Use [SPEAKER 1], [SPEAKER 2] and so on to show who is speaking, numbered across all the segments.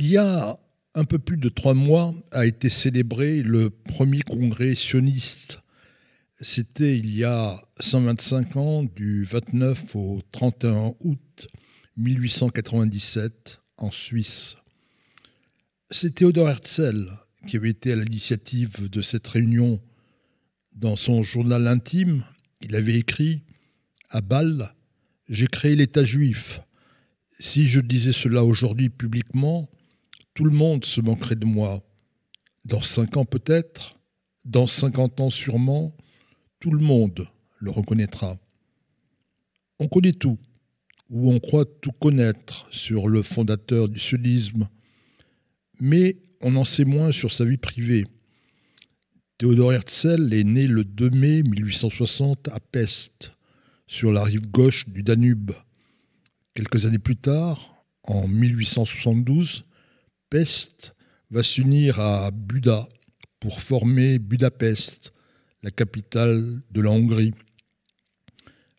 [SPEAKER 1] Il y a un peu plus de trois mois a été célébré le premier congrès sioniste. C'était il y a 125 ans, du 29 au 31 août 1897, en Suisse. C'est Théodore Herzl qui avait été à l'initiative de cette réunion. Dans son journal intime, il avait écrit À Bâle, j'ai créé l'État juif. Si je disais cela aujourd'hui publiquement, tout le monde se manquerait de moi. Dans cinq ans peut-être, dans cinquante ans sûrement, tout le monde le reconnaîtra. On connaît tout, ou on croit tout connaître sur le fondateur du sionisme, mais on en sait moins sur sa vie privée. Théodore Herzl est né le 2 mai 1860 à Pest, sur la rive gauche du Danube. Quelques années plus tard, en 1872, Pest va s'unir à Buda pour former Budapest, la capitale de la Hongrie.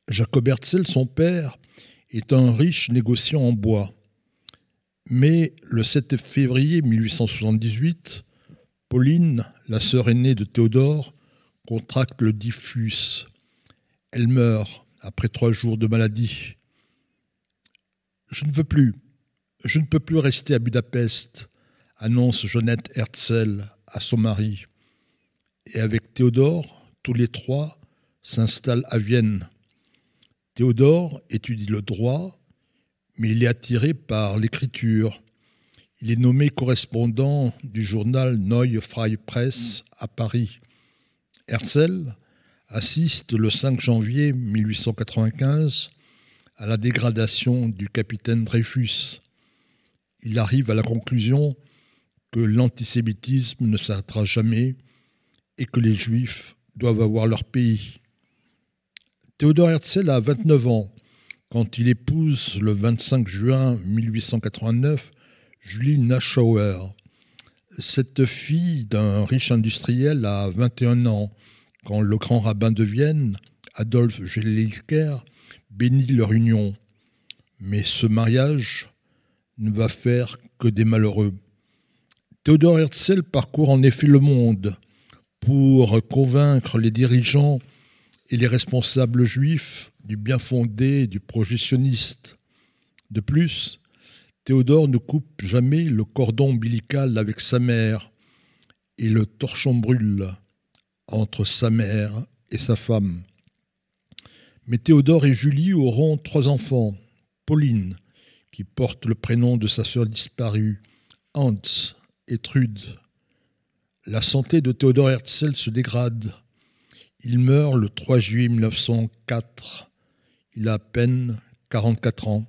[SPEAKER 1] Jacob Herzl, son père, est un riche négociant en bois. Mais le 7 février 1878, Pauline, la sœur aînée de Théodore, contracte le diffus. Elle meurt après trois jours de maladie. Je ne veux plus, je ne peux plus rester à Budapest, annonce Jeannette Herzl à son mari. Et avec Théodore, tous les trois s'installent à Vienne. Théodore étudie le droit, mais il est attiré par l'écriture. Il est nommé correspondant du journal Neue Freie Presse à Paris. Herzl assiste le 5 janvier 1895 à la dégradation du capitaine Dreyfus il arrive à la conclusion que l'antisémitisme ne s'arrêtera jamais et que les juifs doivent avoir leur pays. Théodore Herzl a 29 ans quand il épouse le 25 juin 1889 Julie Naschauer. Cette fille d'un riche industriel a 21 ans quand le grand rabbin de Vienne, Adolphe Gelilker, bénit leur union. Mais ce mariage ne va faire que des malheureux. Théodore Herzl parcourt en effet le monde pour convaincre les dirigeants et les responsables juifs du bien fondé du projet. De plus, Théodore ne coupe jamais le cordon ombilical avec sa mère et le torchon brûle entre sa mère et sa femme. Mais Théodore et Julie auront trois enfants, Pauline, qui porte le prénom de sa sœur disparue, Hans et Trude. La santé de Théodore Herzl se dégrade. Il meurt le 3 juillet 1904. Il a à peine 44 ans.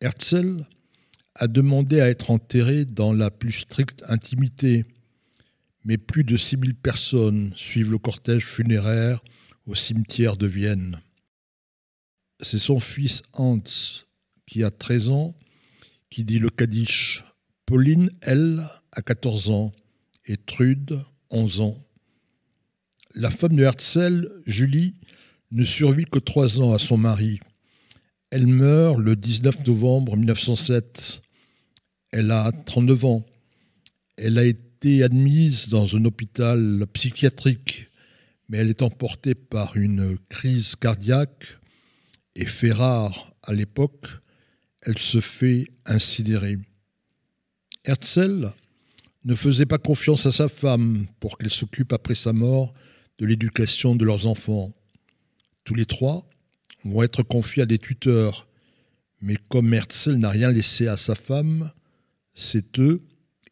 [SPEAKER 1] Herzl a demandé à être enterré dans la plus stricte intimité, mais plus de 6000 personnes suivent le cortège funéraire au cimetière de Vienne. C'est son fils Hans qui a 13 ans, qui dit le Kaddish. Pauline, elle, a 14 ans, et Trude, 11 ans. La femme de Herzl, Julie, ne survit que trois ans à son mari. Elle meurt le 19 novembre 1907. Elle a 39 ans. Elle a été admise dans un hôpital psychiatrique, mais elle est emportée par une crise cardiaque et rare à l'époque, elle se fait insidérer. Herzl ne faisait pas confiance à sa femme pour qu'elle s'occupe après sa mort de l'éducation de leurs enfants. Tous les trois vont être confiés à des tuteurs, mais comme Herzl n'a rien laissé à sa femme, c'est eux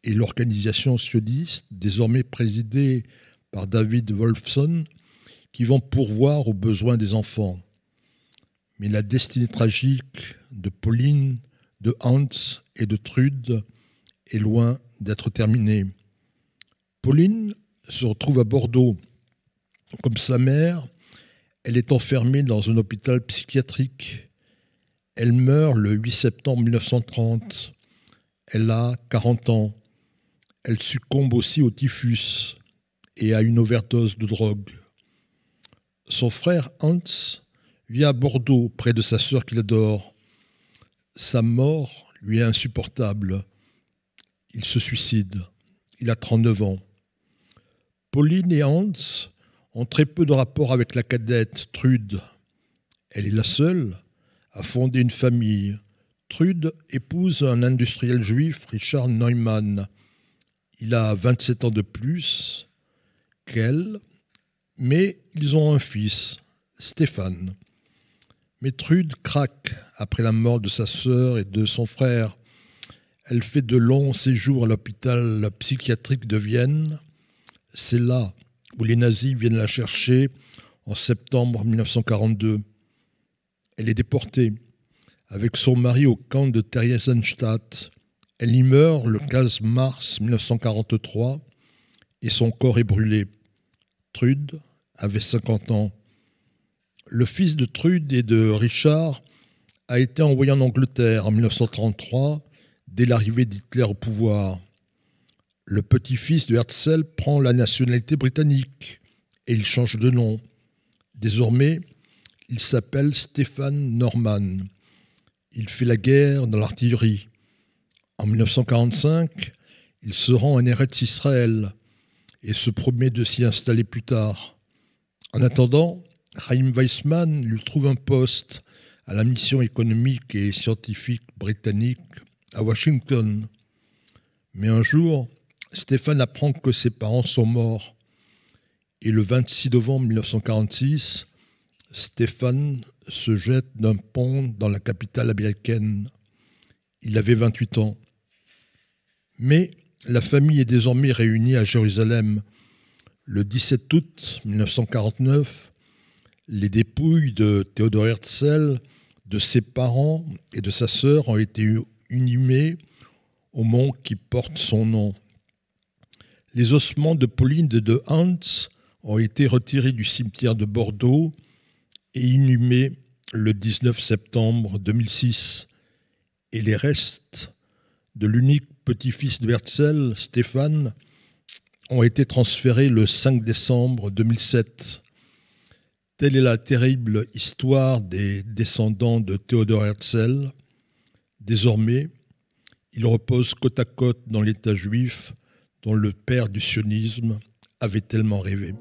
[SPEAKER 1] et l'organisation sioniste, désormais présidée par David Wolfson, qui vont pourvoir aux besoins des enfants. Mais la destinée tragique de Pauline, de Hans et de Trude est loin d'être terminée. Pauline se retrouve à Bordeaux. Comme sa mère, elle est enfermée dans un hôpital psychiatrique. Elle meurt le 8 septembre 1930. Elle a 40 ans. Elle succombe aussi au typhus et à une overdose de drogue. Son frère Hans vit à Bordeaux près de sa sœur qu'il adore. Sa mort lui est insupportable. il se suicide. Il a 39 ans. Pauline et Hans ont très peu de rapport avec la cadette Trude. Elle est la seule à fonder une famille. Trude épouse un industriel juif, Richard Neumann. Il a 27 ans de plus qu'elle, mais ils ont un fils, Stéphane. Mais Trude craque après la mort de sa sœur et de son frère. Elle fait de longs séjours à l'hôpital psychiatrique de Vienne. C'est là où les nazis viennent la chercher en septembre 1942. Elle est déportée avec son mari au camp de Theresienstadt. Elle y meurt le 15 mars 1943 et son corps est brûlé. Trude avait 50 ans. Le fils de Trude et de Richard a été envoyé en Angleterre en 1933 dès l'arrivée d'Hitler au pouvoir. Le petit-fils de Herzl prend la nationalité britannique et il change de nom. Désormais, il s'appelle Stéphane Norman. Il fait la guerre dans l'artillerie. En 1945, il se rend en Eretz Israël et se promet de s'y installer plus tard. En attendant, Chaim Weissman lui trouve un poste à la mission économique et scientifique britannique à Washington. Mais un jour, Stéphane apprend que ses parents sont morts. Et le 26 novembre 1946, Stéphane se jette d'un pont dans la capitale américaine. Il avait 28 ans. Mais la famille est désormais réunie à Jérusalem. Le 17 août 1949, les dépouilles de Théodore Herzl, de ses parents et de sa sœur ont été inhumées au mont qui porte son nom. Les ossements de Pauline et de Hans ont été retirés du cimetière de Bordeaux et inhumés le 19 septembre 2006. Et les restes de l'unique petit-fils de Herzl, Stéphane, ont été transférés le 5 décembre 2007 Telle est la terrible histoire des descendants de Théodore Herzl. Désormais, ils reposent côte à côte dans l'État juif dont le père du sionisme avait tellement rêvé.